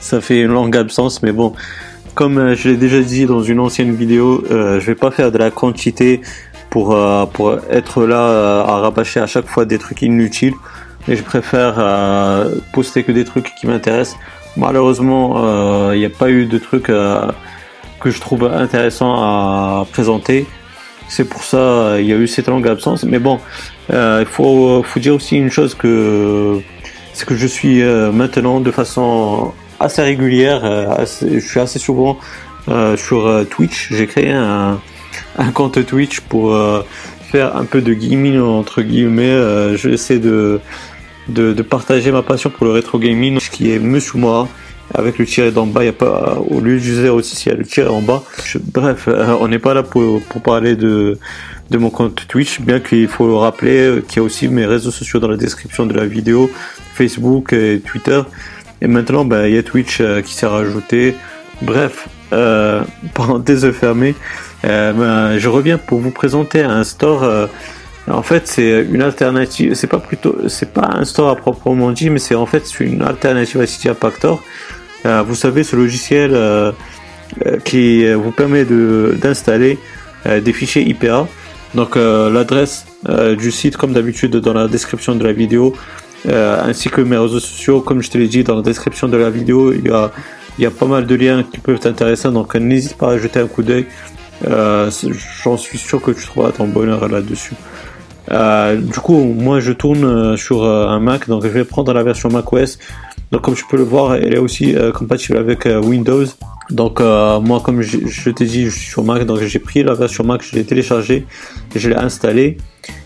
ça fait une longue absence, mais bon, comme euh, je l'ai déjà dit dans une ancienne vidéo, euh, je vais pas faire de la quantité pour, euh, pour être là à rabâcher à chaque fois des trucs inutiles. Et je préfère poster que des trucs qui m'intéressent. Malheureusement, il n'y a pas eu de trucs que je trouve intéressants à présenter. C'est pour ça il y a eu cette longue absence. Mais bon, il faut, faut dire aussi une chose que que je suis maintenant de façon assez régulière. Euh, je suis assez souvent euh, sur euh, Twitch. J'ai créé un, compte Twitch pour faire un peu de gaming entre guillemets. J'essaie de, de, de, partager ma passion pour le rétro gaming, ce qui est sous moi. Avec le tiret d'en bas, il y a pas au lieu du zéro aussi, il y a le tiret en bas. bref, on n'est pas là pour, pour parler de, de mon compte Twitch, bien qu'il faut le rappeler qu'il y a aussi mes réseaux sociaux dans la description de la vidéo, Facebook et Twitter. Et maintenant, bah, il y a Twitch euh, qui s'est rajouté. Bref, euh, parenthèse fermée. Euh, bah, je reviens pour vous présenter un store. Euh, en fait, c'est une alternative. C'est pas plutôt, c'est pas un store à proprement dit, mais c'est en fait une alternative à Cydia Pactor. Euh, vous savez, ce logiciel qui vous permet de d'installer des fichiers IPA. Donc l'adresse du site, comme d'habitude, dans la description de la vidéo. Euh, ainsi que mes réseaux sociaux. Comme je te l'ai dit dans la description de la vidéo, il y a, il y a pas mal de liens qui peuvent t'intéresser, donc n'hésite pas à jeter un coup d'œil. Euh, J'en suis sûr que tu trouveras ton bonheur là-dessus. Euh, du coup, moi je tourne sur un Mac, donc je vais prendre la version macOS. Donc comme tu peux le voir, elle est aussi compatible avec Windows. Donc moi, comme je, je t'ai dit, je suis sur Mac, donc j'ai pris la version Mac, je l'ai téléchargée, je l'ai installée.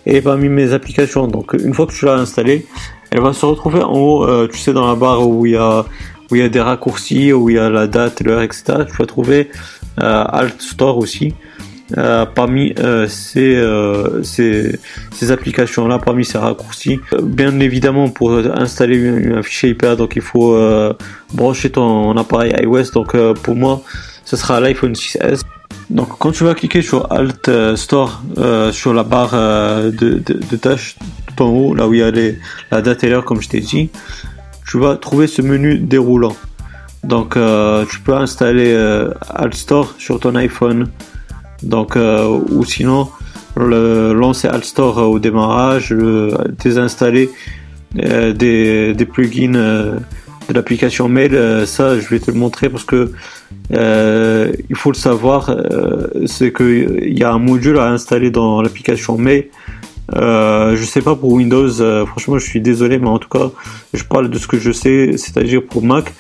Et parmi mes applications, donc une fois que tu l'as installée, elle va se retrouver en haut, euh, tu sais, dans la barre où il y a des raccourcis, où il y a la date, l'heure, etc. Tu vas trouver euh, Alt Store aussi. Euh, parmi ces, ces, ces, applications là, parmi ces raccourcis, bien évidemment pour installer un, fichier IPA, donc il faut brancher ton appareil iOS. Donc pour moi, ce sera l'iPhone 6S. Donc quand tu vas cliquer sur Alt Store sur la barre de, de, de tâches en haut, là où il y a la date et l'heure, comme je t'ai dit, tu vas trouver ce menu déroulant. Donc, euh, tu peux installer euh, Alt Store sur ton iPhone. Donc, euh, ou sinon, le, lancer Alt Store au démarrage, désinstaller des, des, plugins de l'application Mail. ça, je vais te le montrer parce que il faut le savoir, c'est qu'il y a un module à installer dans l'application Mail euh, je sais pas pour Windows, euh, franchement je suis désolé, mais en tout cas je parle de ce que je sais, c'est-à-dire pour Mac.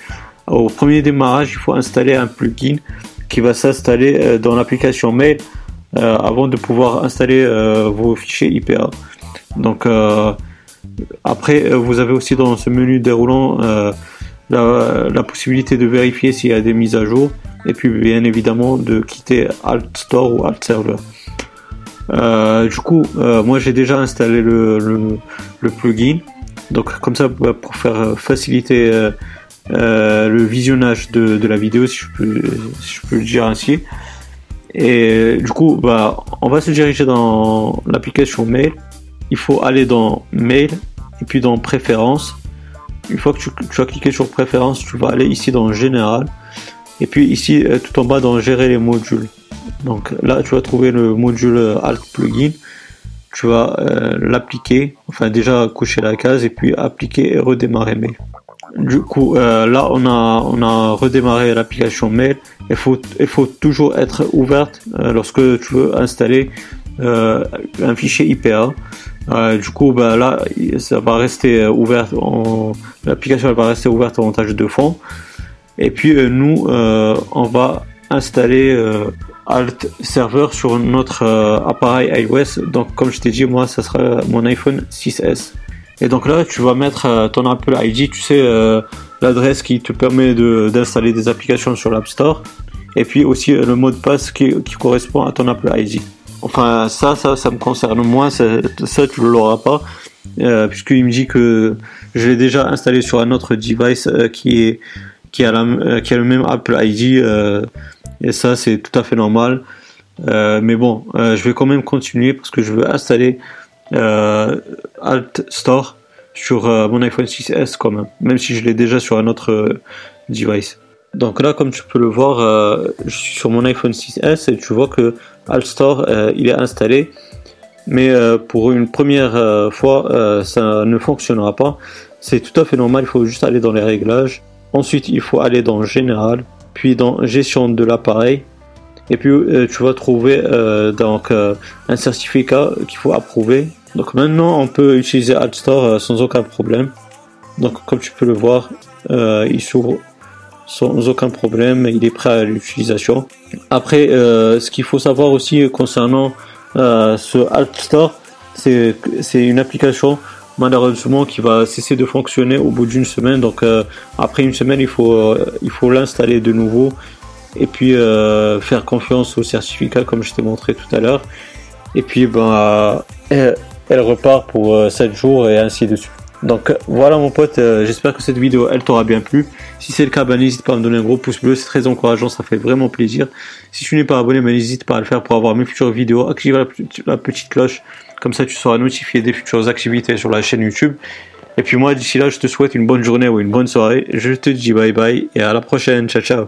Au premier démarrage, il faut installer un plugin qui va s'installer euh, dans l'application Mail avant de pouvoir installer vos fichiers IPA. Donc après, vous avez aussi dans ce menu déroulant la, la, possibilité de vérifier s'il y a des mises à jour et puis bien évidemment de quitter Alt Store ou Alt Server. Euh, du coup, euh, moi j'ai déjà installé le, plugin. Donc comme ça, bah, pour faire euh, faciliter le visionnage de, la vidéo, si je, peux, si je peux le dire ainsi. Et du coup, bah, on va se diriger dans l'application Mail. Il faut aller dans Mail et puis dans Préférences. Une fois que tu, tu as cliqué sur Préférences, tu vas aller ici dans Général. Et puis ici, tout en bas dans Gérer les modules. Donc là, tu vas trouver le module Alt Plugin. Tu vas euh, l'appliquer, enfin déjà cocher la case et puis appliquer et redémarrer mail. Du coup, euh, là, on a, on a redémarré l'application mail. Il faut, il faut toujours être ouverte euh, lorsque tu veux installer un fichier IPA. du coup, bah, là, ça va rester ouvert. L'application va rester ouverte en tâche de fond. Et puis nous, on va installer Alt serveur sur notre euh, appareil iOS. Donc comme je t'ai dit, moi ça sera mon iPhone 6S. Et donc là, tu vas mettre euh, ton Apple ID, tu sais, euh, l'adresse qui te permet d'installer des applications sur l'App Store. Et puis aussi le mot de passe qui, correspond à ton Apple ID. Enfin, ça, ça, ça me concerne moins, ça, ça tu ne l'auras pas. puisqu'il me dit que je l'ai déjà installé sur un autre device qui, est, qui, a la, qui a le même Apple ID et ça, c'est tout à fait normal. Euh, mais bon, euh, je vais quand même continuer parce que je veux installer euh, Alt Store sur mon iPhone 6S quand même. Même si je l'ai déjà sur un autre device. Donc là, comme tu peux le voir, euh, je suis sur mon iPhone 6S et tu vois que AllStore euh, il est installé. Mais euh, pour une première fois, ça ne fonctionnera pas. C'est tout à fait normal, il faut juste aller dans les réglages. Ensuite, il faut aller dans Général, puis dans Gestion de l'appareil. Et puis, tu vas trouver donc, un certificat qu'il faut approuver. Donc maintenant, on peut utiliser AllStore sans aucun problème. Donc comme tu peux le voir, il s'ouvre sans aucun problème, il est prêt à l'utilisation. Après, euh, ce qu'il faut savoir aussi concernant euh, ce Alt Store, c'est une application malheureusement qui va cesser de fonctionner au bout d'une semaine. Donc euh, après une semaine, il faut il faut l'installer de nouveau et puis faire confiance au certificat comme je t'ai montré tout à l'heure. Et puis ben elle, repart pour 7 jours et ainsi de suite. Donc voilà mon pote, euh, j'espère que cette vidéo elle t'aura bien plu. Si c'est le cas, ben, n'hésite pas à me donner un gros pouce bleu, c'est très encourageant, ça fait vraiment plaisir. Si tu n'es pas abonné, ben, n'hésite pas à le faire pour avoir mes futures vidéos. Active la, petite cloche, comme ça tu seras notifié des futures activités sur la chaîne YouTube. Et puis moi d'ici là, je te souhaite une bonne journée ou une bonne soirée. Je te dis bye bye et à la prochaine, ciao ciao.